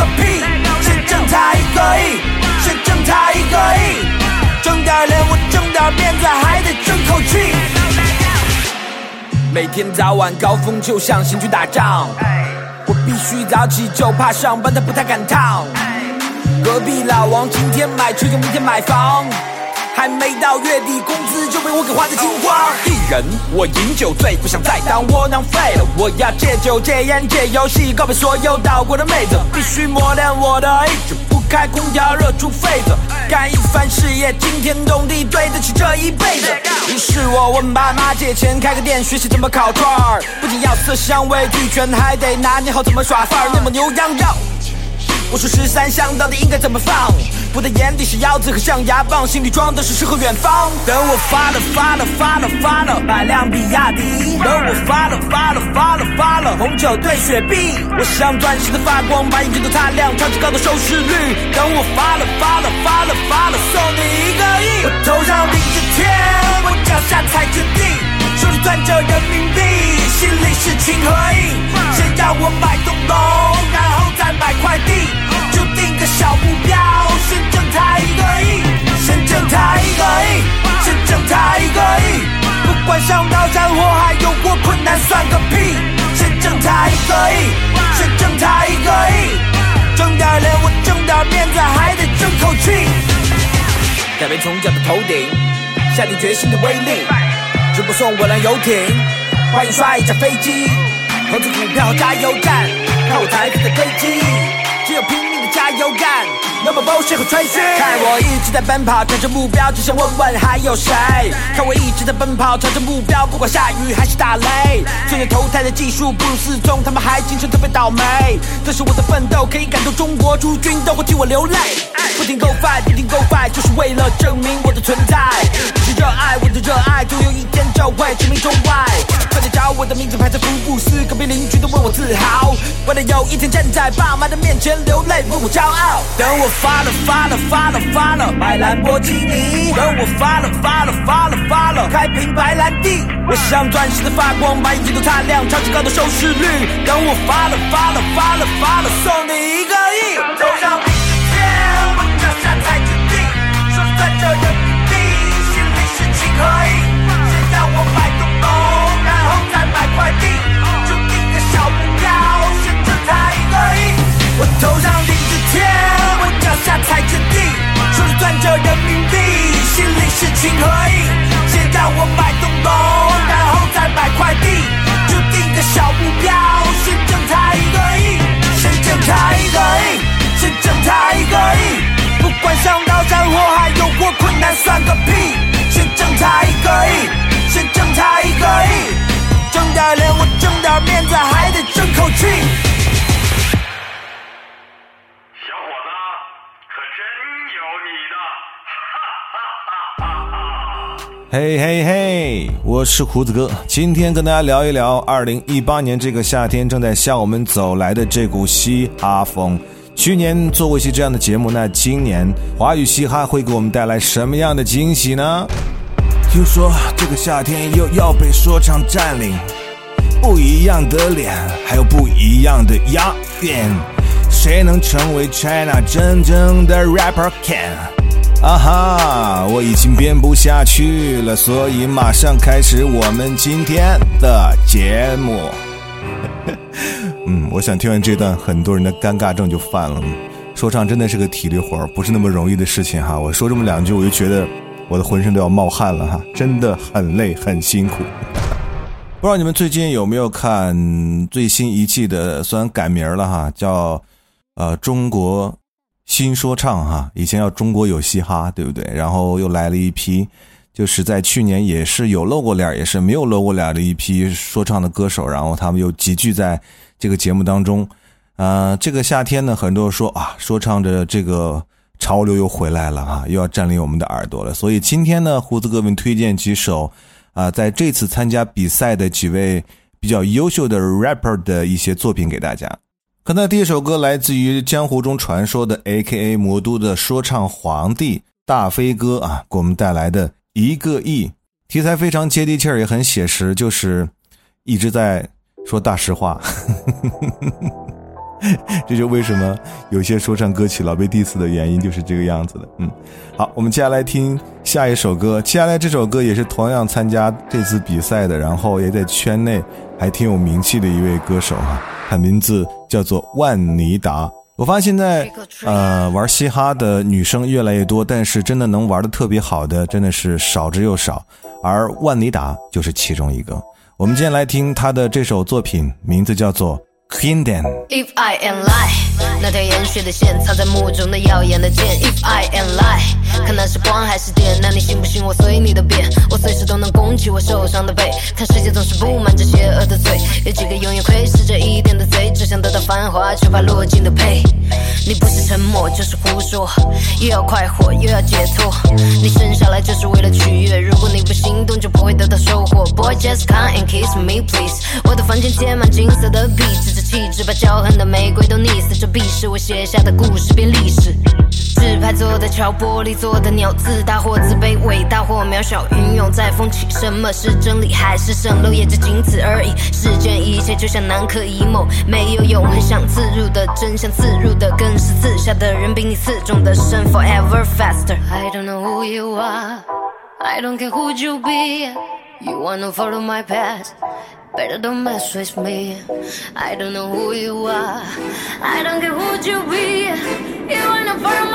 个屁！谁挣他一个亿？谁挣他一个亿？挣点脸，我挣点面子，还得争口气。每天早晚高峰就像行军打仗，我必须早起，就怕上班他不太赶趟。隔壁老王今天买车，就明天买房。还没到月底工资就被我给花的精光。一人我饮酒醉，不想再当窝囊废了。我要戒酒戒烟戒游戏，告别所有倒过的妹子，必须磨练我的意志。不开空调热出痱子，干一番事业惊天动地，对得起这一辈子。于是我问爸妈借钱开个店，学习怎么烤串儿，不仅要色香味俱全，还得拿捏好怎么耍范儿。那么牛羊肉，我说十三香到底应该怎么放？我的眼底是腰子和象牙棒，心里装的是诗和远方。等我发了发了发了发了买辆比亚迪，等我发了发了发了发了红酒兑雪碧，我像钻石的发光，把眼睛都擦亮，超级高的收视率。等我发了发了发了发了，送你一个亿。我头上顶着天，我脚下踩着地，手里攥着人民币，心里是情和义。先要我买栋楼，然后再买块地。就定个小目标，先挣他一个亿，先挣他一个亿，先挣他一个亿。不管上刀山火海，有过困难算个屁，先挣他一个亿，先挣他一个亿。挣点脸，我挣点面子，还得争口气。改变从脚的头顶，下定决心的威力。直播送我辆游艇，欢迎刷一架飞机。投资股票加油站，看我财富的堆积。只有拼。加油干，No more bullshit 和吹嘘。看我一直在奔跑，朝着目标，只想问问还有谁？看我一直在奔跑，朝着目标，不管下雨还是打雷。虽然投胎的技术不如四中，他们还精神特别倒霉。但是我的奋斗可以感动中国诸军，都会替我流泪。不停 go fight，不停 go fight，就是为了证明我的存在。是热爱我的热爱，总有一天就会驰名中外。快点找我的名字排在福布斯，隔壁邻居都为我自豪。为了有一天站在爸妈的面前流泪。我骄傲，等我发了发了发了发了，买兰博基尼。等我发了发了发了发了，开瓶白兰地。我像钻石的发光，把眼睛都擦亮，超级高的收视率。等我发了发了发了发了，送你一个亿。头上顶着天，我脚下踩着地，手攥着人民币，心里是情和义。先让我买栋楼，然后再买块地，就定个小目标，先挣他一个亿。我头上。脚下踩着地，手里攥着人民币，心里是情和义。先让我买栋楼，然后再买块地，就定个小目标，先挣他一个亿，先挣他一个亿，先挣他一个亿。不管上刀山火海，有过困难算个屁，先挣他一个亿，先挣他一个亿。挣点脸，我挣点面子，还得争口气。嘿嘿嘿，我是胡子哥，今天跟大家聊一聊二零一八年这个夏天正在向我们走来的这股嘻哈风。去年做过一期这样的节目，那今年华语嘻哈会给我们带来什么样的惊喜呢？听说这个夏天又要被说唱占领，不一样的脸，还有不一样的押韵，谁能成为 China 真正的 rapper can？啊哈！我已经编不下去了，所以马上开始我们今天的节目。嗯，我想听完这段，很多人的尴尬症就犯了。说唱真的是个体力活不是那么容易的事情哈。我说这么两句，我就觉得我的浑身都要冒汗了哈，真的很累，很辛苦。不知道你们最近有没有看最新一季的？虽然改名了哈，叫呃中国。新说唱哈，以前叫中国有嘻哈，对不对？然后又来了一批，就是在去年也是有露过脸，也是没有露过脸的一批说唱的歌手，然后他们又集聚在这个节目当中。呃，这个夏天呢，很多人说啊，说唱的这个潮流又回来了哈，又要占领我们的耳朵了。所以今天呢，胡子哥们推荐几首啊，在这次参加比赛的几位比较优秀的 rapper 的一些作品给大家。刚才第一首歌来自于江湖中传说的 A.K.A 魔都的说唱皇帝大飞哥啊，给我们带来的一个亿，题材非常接地气儿，也很写实，就是一直在说大实话。这就为什么有些说唱歌曲老被 diss 的原因，就是这个样子的。嗯，好，我们接下来听下一首歌，接下来这首歌也是同样参加这次比赛的，然后也在圈内还挺有名气的一位歌手哈。他名字叫做万妮达。我发现现在，呃，玩嘻哈的女生越来越多，但是真的能玩的特别好的，真的是少之又少。而万妮达就是其中一个。我们今天来听他的这首作品，名字叫做。Hinden。If I am lie，那条延续的线藏在幕中的耀眼的剑。If I am lie，看那是光还是电？那你信不信我随你的便？我随时都能攻击我受伤的背。看世界总是布满着邪恶的罪，有几个永远窥视着一点的贼，只想得到繁华，却怕落尽的配。你不是沉默就是胡说，又要快活又要解脱。你生下来就是为了取悦，如果你不行动就不会得到收获。Boy just come and kiss me please，我的房间贴满金色的壁纸。气质把骄横的玫瑰都溺死，这必是我写下的故事变历史。纸牌做的桥，玻璃做的鸟，自大或自卑，伟大或渺小，云涌在风起。什么是真理，还是蜃楼，也就仅此而已。世间一切就像南柯一梦，没有永恒，想刺入的真相，刺入的更是刺下的人比你刺中的深。Forever faster。I don't know who you are, I don't care who you be. You wanna follow my path. Better don't mess with me. I don't know who you are. I don't care who you be. You wanna follow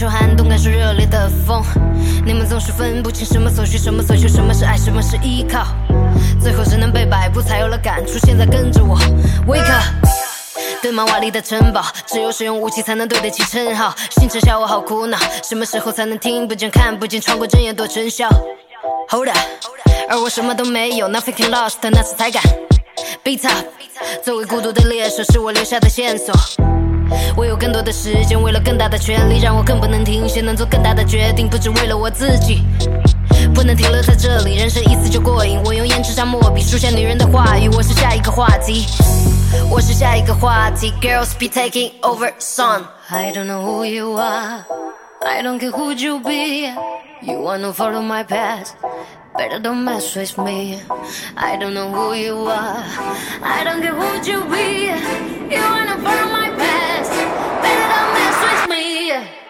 秋寒冬感受热烈的风。你们总是分不清什么所需，什么所求，什么是爱，什么是依靠。最后只能被摆布，才有了感触。现在跟着我，Wake up。对马瓦里的城堡，只有使用武器才能对得起称号。星辰下我好苦恼，什么时候才能听不见、看不见，穿过针眼多尘嚣？Hold up，而我什么都没有，Nothing can lost，那次才敢 beat up。作为孤独的猎手，是我留下的线索。我有更多的时间，为了更大的权利，让我更不能停歇，能做更大的决定，不只为了我自己。不能停留在这里，人生一次就过瘾。我用胭脂上墨笔，书写女人的话语。我是下一个话题，我是下一个话题。Girls be taking over song. I don't know who you are, I don't care who you be. You wanna follow my path? Better don't mess with me. I don't know who you are, I don't care who you be. You wanna follow my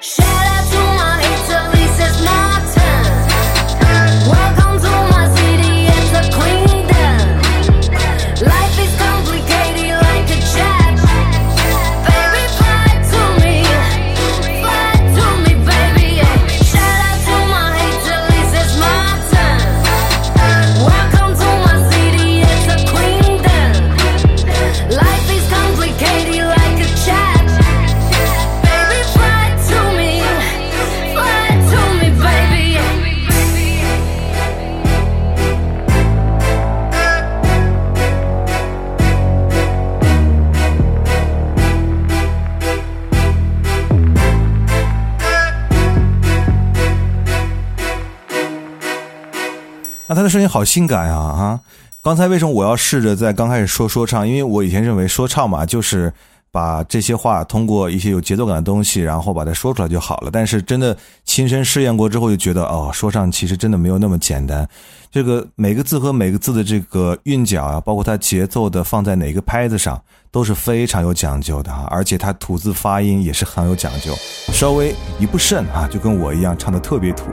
Shout out to my haters, Lisa's Martin. 啊，他的声音好性感啊！啊，刚才为什么我要试着在刚开始说说唱？因为我以前认为说唱嘛，就是把这些话通过一些有节奏感的东西，然后把它说出来就好了。但是真的亲身试验过之后，就觉得哦，说唱其实真的没有那么简单。这个每个字和每个字的这个韵脚啊，包括它节奏的放在哪个拍子上，都是非常有讲究的啊。而且它吐字发音也是很有讲究，稍微一不慎啊，就跟我一样唱的特别土。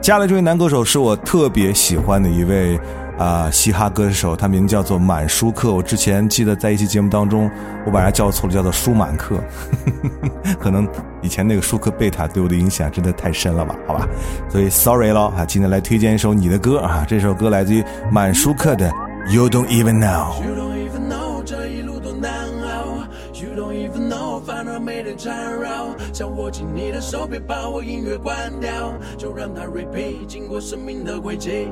接下来这位男歌手是我特别喜欢的一位啊嘻哈歌手，他名叫做满舒克。我之前记得在一期节目当中，我把他叫错了，叫做舒满克。可能以前那个舒克贝塔对我的影响真的太深了吧？好吧，所以 sorry 了啊。今天来推荐一首你的歌啊，这首歌来自于满舒克的 You Don't Even Know。You don't even know，反而没人缠绕，想握紧你的手，别把我音乐关掉，就让它 repeat，经过生命的轨迹。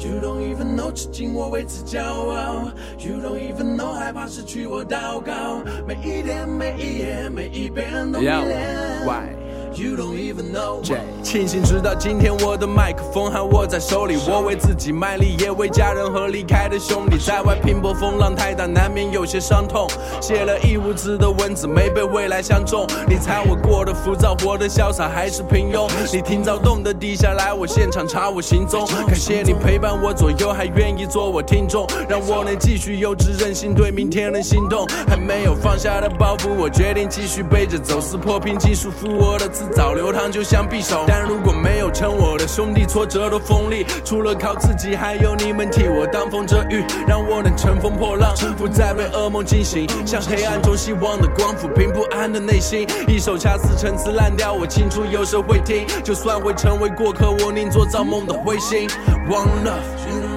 You don't even know，至今我为此骄傲。You don't even know，害怕失去我祷告，每一天每一夜每一遍都迷恋。You don't even know。庆幸直到今天，我的麦克风还握在手里。我为自己卖力，也为家人和离开的兄弟。在外拼搏，风浪太大，难免有些伤痛。写了一屋子的文字，没被未来相中。你猜我过得浮躁，活得潇洒，还是平庸？你听躁动的低下来，我现场查我行踪。感谢你陪伴我左右，还愿意做我听众，让我能继续幼稚任性，对明天能心动。还没有放下的包袱，我决定继续背着走，撕破平静，束缚我的自。早流淌就像匕首，但如果没有成我的兄弟，挫折都锋利。除了靠自己，还有你们替我挡风遮雨，让我能乘风破浪，不再被噩梦惊醒。像黑暗中希望的光，抚平不安的内心。一首恰似陈词滥调，我清楚有时会听。就算会成为过客，我宁做造梦的彗星。One love，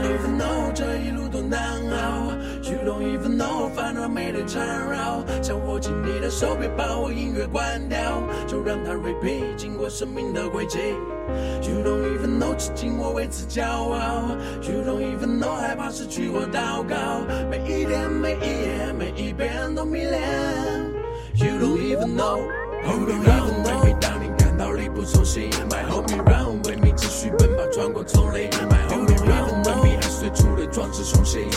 Know，烦恼没人缠绕，想握紧你的手，别把我音乐关掉，就让它 repeat，经过生命的轨迹。You don't even know，至今我为此骄傲。You don't even know，害怕失去我祷告，每一天每一夜每一遍都迷恋。You don't even know，You don't even know，每当你感到力不从心，My homie run，为你继续奔跑穿过丛林，My homie run，为你还随处的壮志雄心。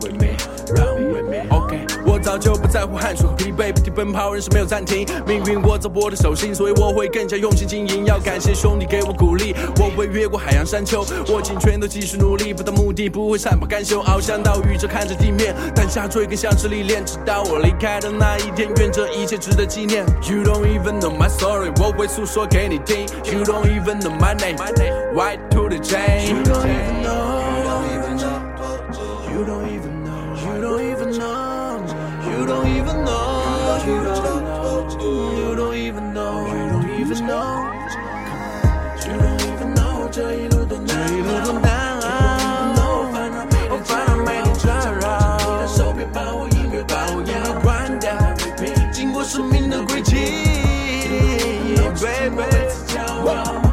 With me, run with me. OK，我早就不在乎汗水和疲惫，不停奔跑，人生没有暂停。命运握在我的手心，所以我会更加用心经营。要感谢兄弟给我鼓励，我会越过海洋山丘，握紧拳头继续努力，不到目的不会善罢甘休。翱翔到宇宙，看着地面，但下坠更像是历练。直到我离开的那一天，愿这一切值得纪念。You don't even know my story，我会诉说给你听。You don't even know my name，White to the chain。You don't even know. You don't even know. You don't even know. 这一路多难，这一路多难熬。烦恼每天烦恼每天缠绕。你的手别把我音乐把我音乐关掉。经过生命的轨迹，baby。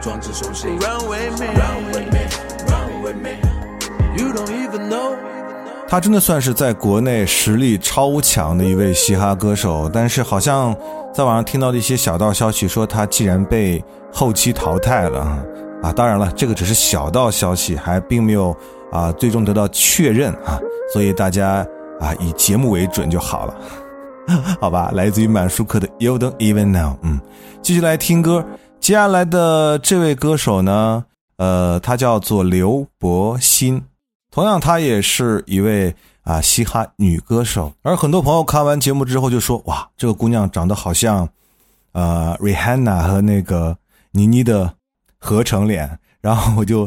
随处的壮志雄心。Run with me，run with me，run with me。You don't even know。他真的算是在国内实力超强的一位嘻哈歌手，但是好像。在网上听到的一些小道消息说，他竟然被后期淘汰了啊，当然了，这个只是小道消息，还并没有啊最终得到确认啊，所以大家啊以节目为准就好了，好吧？来自于满舒克的 You Don't Even Know，嗯，继续来听歌。接下来的这位歌手呢，呃，他叫做刘柏辛，同样他也是一位。啊，嘻哈女歌手，而很多朋友看完节目之后就说：“哇，这个姑娘长得好像，呃，Rihanna 和那个倪妮的合成脸。”然后我就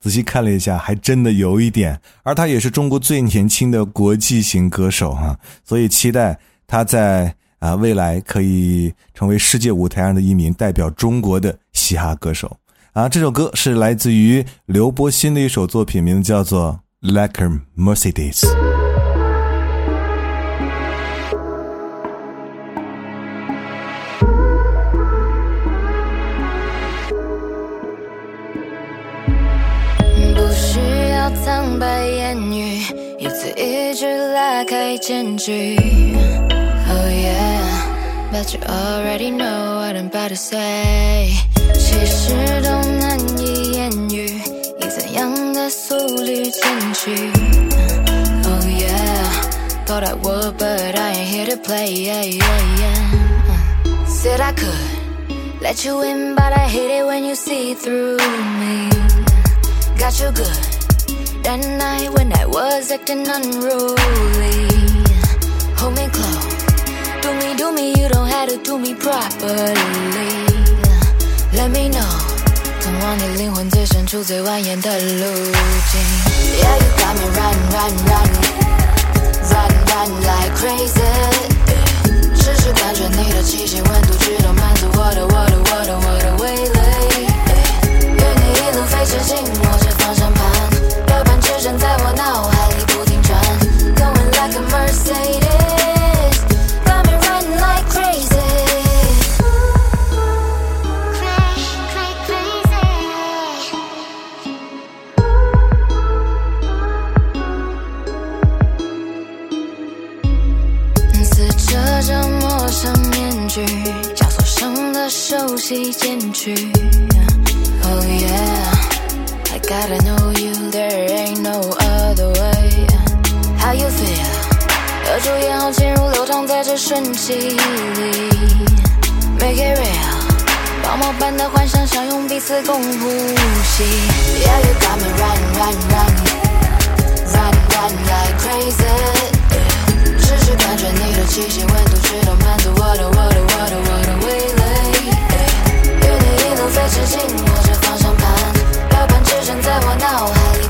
仔细看了一下，还真的有一点。而她也是中国最年轻的国际型歌手哈，所以期待她在啊未来可以成为世界舞台上的一名代表中国的嘻哈歌手。啊，这首歌是来自于刘柏辛的一首作品，名字叫做《Like a Mercedes》。不需要苍白言语，一字一句拉开间距。Oh yeah，but you already know what I'm about to say。其实都难以言喻，以怎样的速率前去？Oh yeah，thought I would but I ain't here to play。Yeah yeah yeah。Said I could let you in, but I hate it when you see through me. Got you good that night when I was acting unruly. Me, you don't have to do me properly. Let me know，通往你灵魂最深处最蜿蜒的路径。Yeah, you got me run, run, run, run, run like crazy. 只是感觉你的气息温度，直到满足我的我的我的我的味蕾。与你一路飞驰紧握着方向盘，表盘指针在我脑熟悉剪去。Oh yeah, I gotta know you, there ain't no other way. How you feel？有主演好进入流淌在这瞬息里，Make it real。泡沫般的幻想，相拥彼此共呼吸。Yeah, you got me run, run, run, run, run like crazy. 只是感觉你的气息温度，直到满足我的我的我的我的味蕾。飞驰紧握着方向盘，表盘指针在我脑海里。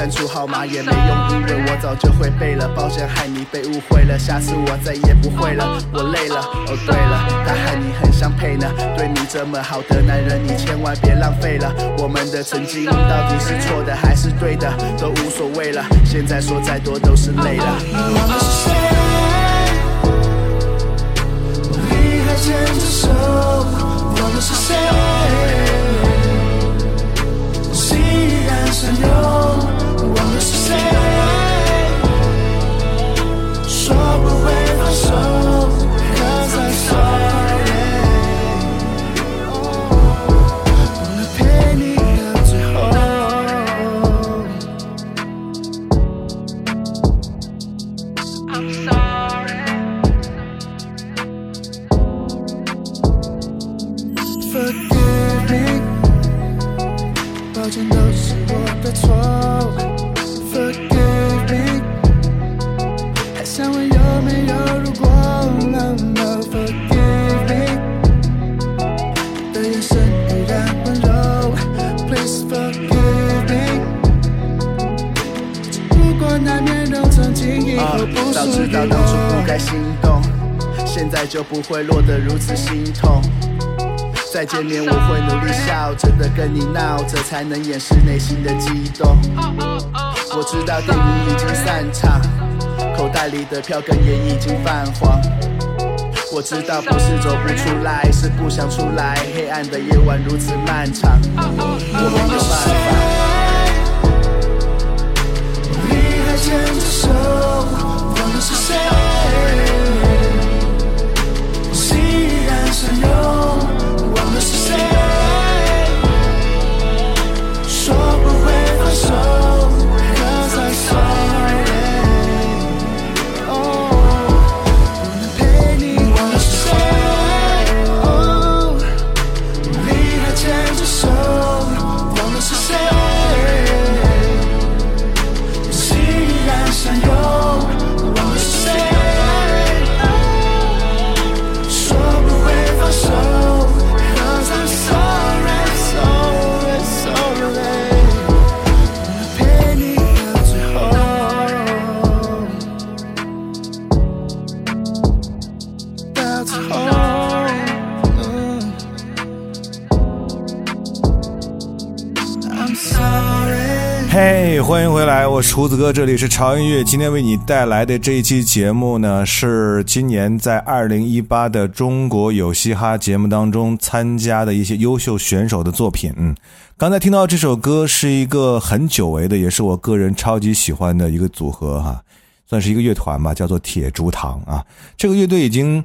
删除号码也没用，因为我早就会背了。抱歉害你被误会了，下次我再也不会了。我累了，哦对了，他和你很相配呢。对你这么好的男人，你千万别浪费了。我们的曾经到底是错的还是对的，都无所谓了。现在说再多都是累了。才能掩饰内心的激动。我知道电影已经散场，口袋里的票根也已经泛黄。我知道不是走不出来，是不想出来。黑暗的夜晚如此漫长，我没有办法。你还牵着手，忘了是谁？夕阳闪耀，忘嘿欢迎回来，我是胡子哥，这里是潮音乐。今天为你带来的这一期节目呢，是今年在二零一八的中国有嘻哈节目当中参加的一些优秀选手的作品。嗯，刚才听到这首歌是一个很久违的，也是我个人超级喜欢的一个组合哈，算是一个乐团吧，叫做铁竹堂啊。这个乐队已经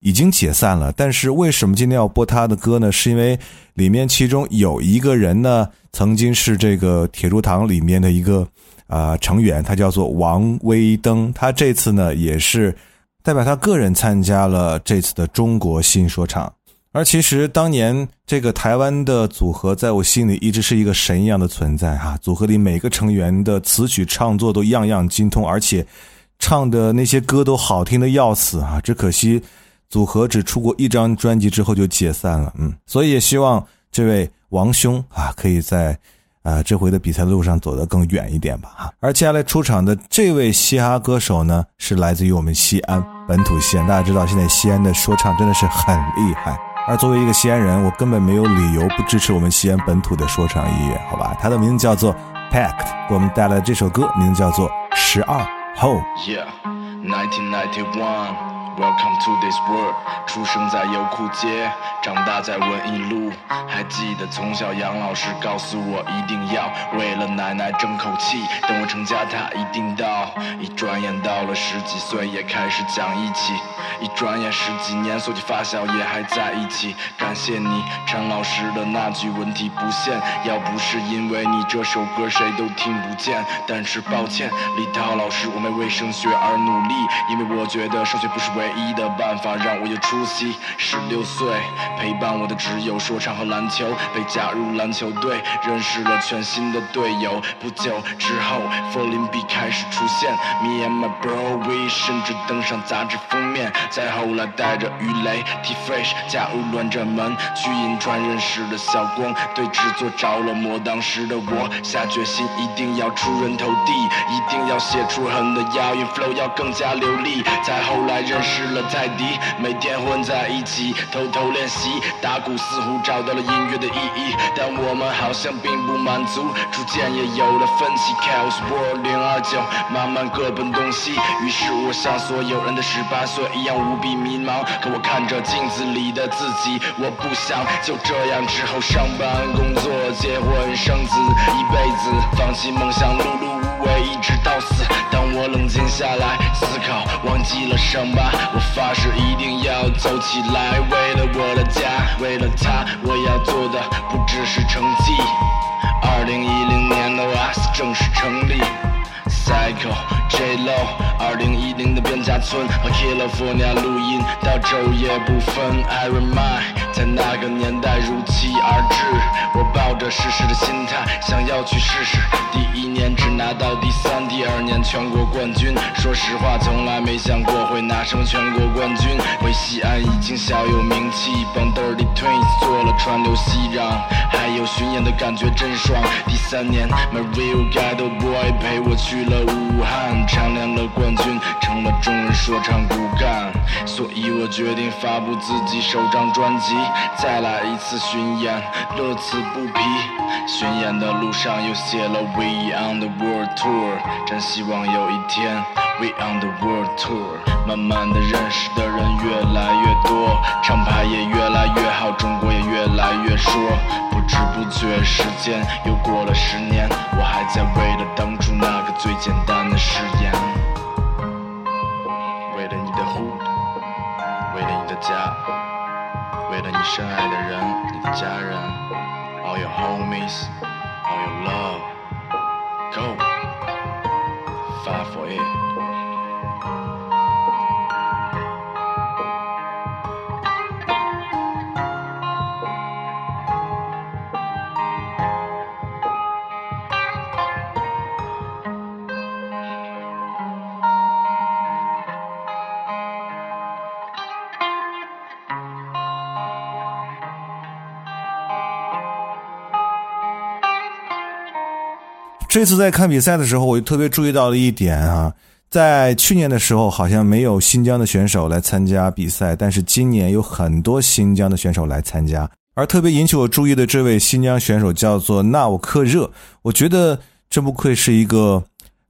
已经解散了，但是为什么今天要播他的歌呢？是因为里面其中有一个人呢，曾经是这个铁竹堂里面的一个啊、成员，他叫做王威登，他这次呢也是代表他个人参加了这次的中国新说唱。而其实当年这个台湾的组合，在我心里一直是一个神一样的存在哈、组合里每个成员的词曲创作都样样精通，而且唱的那些歌都好听的要死啊！只可惜组合只出过一张专辑之后就解散了，嗯，所以也希望这位王兄啊，可以在啊、这回的比赛路上走得更远一点吧哈。而接下来出场的这位嘻哈歌手呢，是来自于我们西安本土西安，大家知道现在西安的说唱真的是很厉害。而作为一个西安人，我根本没有理由不支持我们西安本土的说唱音乐，好吧？他的名字叫做 Pact，给我们带来的这首歌名字叫做《十二后》。Yeah, 1991. Welcome to this world. 出生在油库街，长大在文艺路。还记得从小杨老师告诉我，一定要为了奶奶争口气。等我成家，他一定到。一转眼到了十几岁，也开始讲义气。一转眼十几年，所有发小也还在一起。感谢你，陈老师的那句文体不限。要不是因为你这首歌，谁都听不见。但是抱歉，李涛老师，我没为升学而努力，因为我觉得升学不是唯唯一的办法让我有出息。十六岁，陪伴我的只有说唱和篮球，被加入篮球队，认识了全新的队友。不久之后，佛林比开始出现，Me and my bro we 甚至登上杂志封面。再后来，带着鱼雷 T Fresh 加入乱战门，去银川认识了小光，对制作着了魔。当时的我下决心，一定要出人头地，一定要写出狠的押韵 flow 要更加流利。再后来认识了泰迪，每天混在一起偷偷练习打鼓，似乎找到了音乐的意义。但我们好像并不满足，逐渐也有了分歧。Chaos World 零二九，慢慢各奔东西。于是我像所有人的十八岁一样无比迷茫。可我看着镜子里的自己，我不想就这样之后上班、工作、结婚、生子，一辈子放弃梦想，碌碌无为，一直到死。当我冷静下来思考，忘记了伤疤，我发誓一定要走起来。为了我的家，为了他，我要做的不只是成绩。二零一零年的 OS 正式成立，Cycle J Lo，二零一零的边家村和 California 录音到昼夜不分，I remind 在那个年代如期而至。我抱着试试的心态，想要去试试。第一年只拿到第三，第二年全国冠军。说实话，从来没想过会拿什么全国冠军。回西安已经小有名气，帮 Dirty Twins 做了川流熙攘，还有巡演的感觉真爽。第三年，My Real Ghetto Boy 陪我去了武汉，丈量了冠军，成了中文说唱骨干。所以我决定发布自己首张专辑，再来一次巡演，乐此不疲。巡演的路上又写了 We on the World Tour，真希望有一天 We on the World Tour。慢慢的认识的人越来越多，厂牌也越来越好，中国也越来越说。不知不觉时间又过了十年，我还在为了当初那个最简单的誓言，你深爱的人，你的家人，all your homies，all your love，go，fight for it。 这次在看比赛的时候，我就特别注意到了一点啊，在去年的时候好像没有新疆的选手来参加比赛，但是今年有很多新疆的选手来参加。而特别引起我注意的这位新疆选手叫做纳吾克热，我觉得真不愧是一个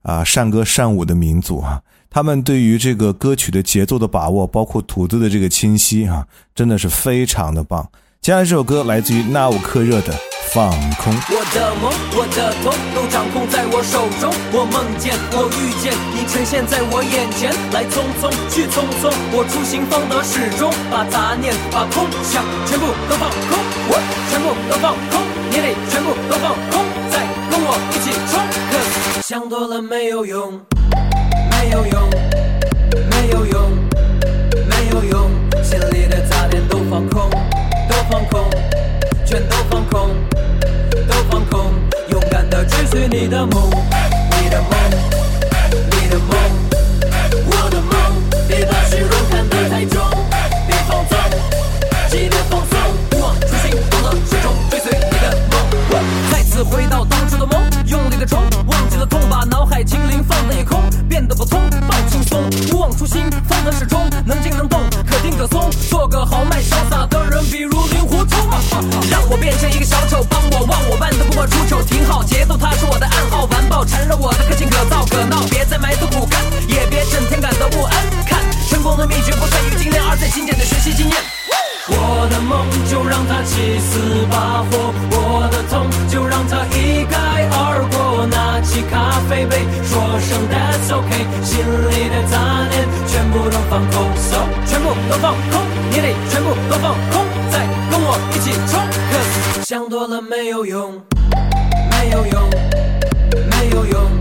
啊善歌善舞的民族啊，他们对于这个歌曲的节奏的把握，包括吐字的这个清晰啊，真的是非常的棒。接下来这首歌来自于纳吾克热的《放空》。我的梦，我的痛，都掌控在我手中。我梦见，我遇见，你呈现在我眼前。来匆匆，去匆匆，我初心方得始终，把杂念，把空想全部都放空，我全部都放空，你得全部都放空，再跟我一起冲。想多了没有用，没有用，没有用，没有用，心里的杂念都放空。都放空，全都放空，都放空，勇敢的追随你的梦，你的梦，你的梦，我的梦，别把虚荣看得太重，别放纵，记得放松，勿忘初心，放到始终，追随你的梦，再次回到当初的梦，用力的冲，忘记了痛，把脑海清零，放的也空，变得不通，放轻松，不忘初心，放得始终，能静能动，可定可松，做个豪迈潇洒的人，比如令狐冲，让我变成一个小丑，帮我忘我扮的不过出丑，挺好，节奏它是我的暗号，完爆缠绕我的个性可造可闹，别再埋头苦干，也别整天感到不安，看成功的秘诀不在于精炼，而在精简的学习经验。我的梦就让它起死把火，我的痛就让它一概而过。拿起咖啡杯，说声 That's OK，心里的杂念全部都放空，so 全部都放空，你得全部都放空，再我一起冲。Cause 想多了没有用，没有用，没有用，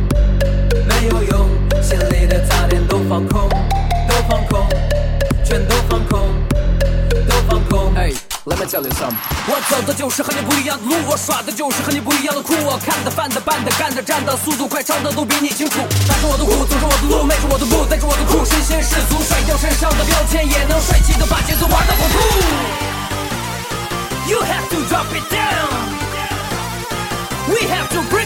没有用，心里的杂念都放空，都放空。全都放空，都放空。Let me tell you something. 我走的就是和你不一样的路，我耍的就是和你不一样的酷。我看的、犯的、办的、干的、站的，速度快，唱的都比你清楚。踏着我的鼓，走着我的路，迈着我的步，带着我的酷，身先士卒，甩掉身上的标签，也能帅气的把节奏玩得很酷。You have to drop it down. We have to break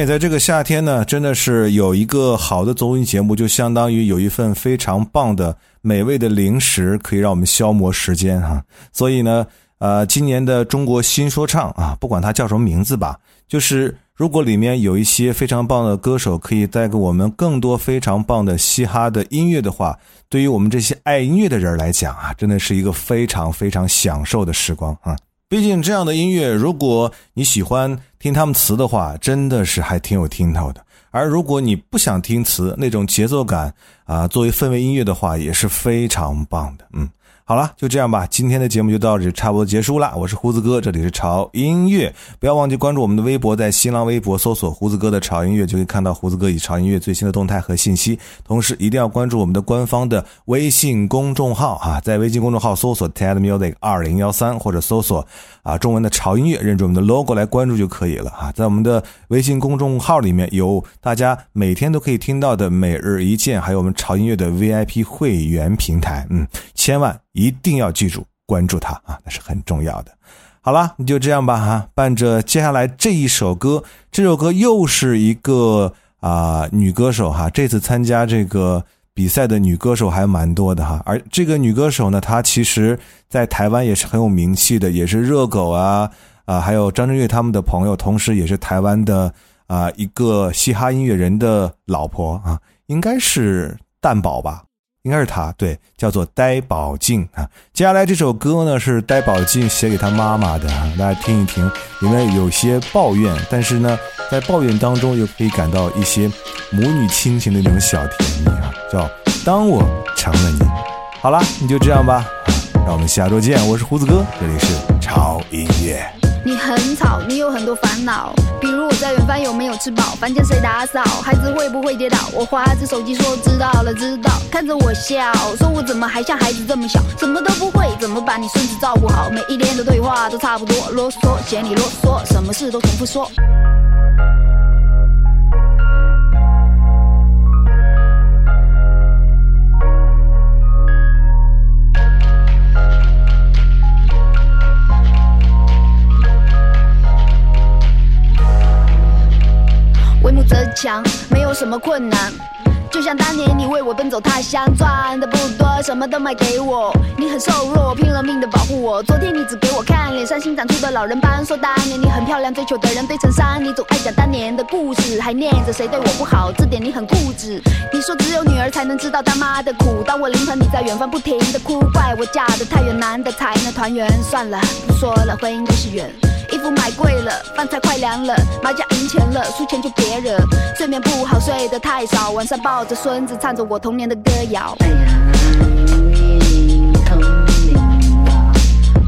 哎，在这个夏天呢，真的是有一个好的综艺节目，就相当于有一份非常棒的美味的零食，可以让我们消磨时间哈。所以呢，呃，今年的中国新说唱啊，不管它叫什么名字吧，就是如果里面有一些非常棒的歌手，可以带给我们更多非常棒的嘻哈的音乐的话，对于我们这些爱音乐的人来讲啊，真的是一个非常非常享受的时光啊。毕竟这样的音乐，如果你喜欢听他们词的话，真的是还挺有听头的。而如果你不想听词，那种节奏感啊，作为氛围音乐的话，也是非常棒的。嗯，好了，就这样吧，今天的节目就到这里，差不多结束了。我是胡子哥，这里是潮音乐，不要忘记关注我们的微博，在新浪微博搜索“胡子哥的潮音乐”，就可以看到胡子哥以潮音乐最新的动态和信息。同时，一定要关注我们的官方的微信公众号啊，在微信公众号搜索 “TED Music 二零幺三”或者搜索啊中文的潮音乐，认准我们的 logo 来关注就可以了啊。在我们的微信公众号里面有大家每天都可以听到的每日一见，还有我们潮音乐的 VIP 会员平台，嗯，千万一定要记住关注他啊，那是很重要的。好了，你就这样吧哈，伴着接下来这一首歌，这首歌又是一个啊、女歌手哈，这次参加这个比赛的女歌手还蛮多的哈，而这个女歌手呢，她其实在台湾也是很有名气的，也是热狗啊啊，还有张震岳他们的朋友，同时也是台湾的啊一个嘻哈音乐人的老婆啊，应该是蛋宝吧。应该是他，对，叫做呆宝静啊。接下来这首歌呢是呆宝静写给他妈妈的啊，大家听一听，里面有些抱怨，但是呢，在抱怨当中又可以感到一些母女亲情的那种小甜蜜啊，叫“当我成了你”。好了，你就这样吧，让我们下周见。我是胡子哥，这里是超音乐。你很吵，你有很多烦恼，比如我在远方有没有吃饱，房间谁打扫，孩子会不会跌倒。我划着手机说知道了，知道，看着我笑，说我怎么还像孩子这么小，什么都不会，怎么把你孙子照顾好？每一天的对话都差不多，啰嗦，嫌你啰嗦，什么事都重复说。为母则强，没有什么困难。就像当年你为我奔走他乡，赚的不多，什么都买给我。你很瘦弱，拼了命的保护我。昨天你只给我看脸上新长出的老人斑，说当年你很漂亮，追求的人堆成山。你总爱讲当年的故事，还念着谁对我不好，这点你很固执。你说只有女儿才能知道当妈的苦，当我临盆你在远方不停的哭，怪我嫁得太远，男的才能团圆。算了，不说了，婚姻就是缘。衣服买贵了，饭菜快凉了，麻将赢钱了，输钱就别惹。睡眠不好，睡得太少，晚上抱着孙子，唱着我童年的歌谣。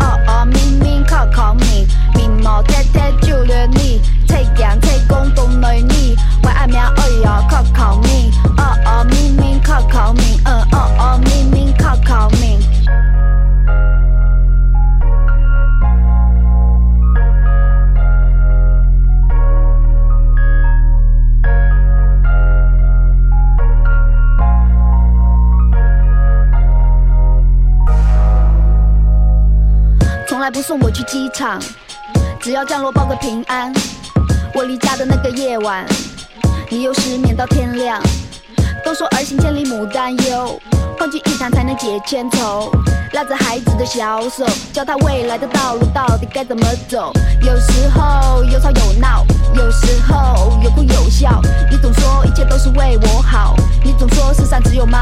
哦哦，明明靠靠明，明么天天就连你，太阳太公都没你，我爱喵哎呀靠靠命，哦哦明明靠靠命，嗯哦哦明明靠靠命。来不送我去机场，只要降落报个平安。我离家的那个夜晚，你又失眠到天亮。都说儿行千里母担忧，换取一谈才能解千愁。拉着孩子的小手，教他未来的道路到底该怎么走。有时候有吵有闹，有时候有哭有笑。你总说一切都是为我好，你总说世上只有妈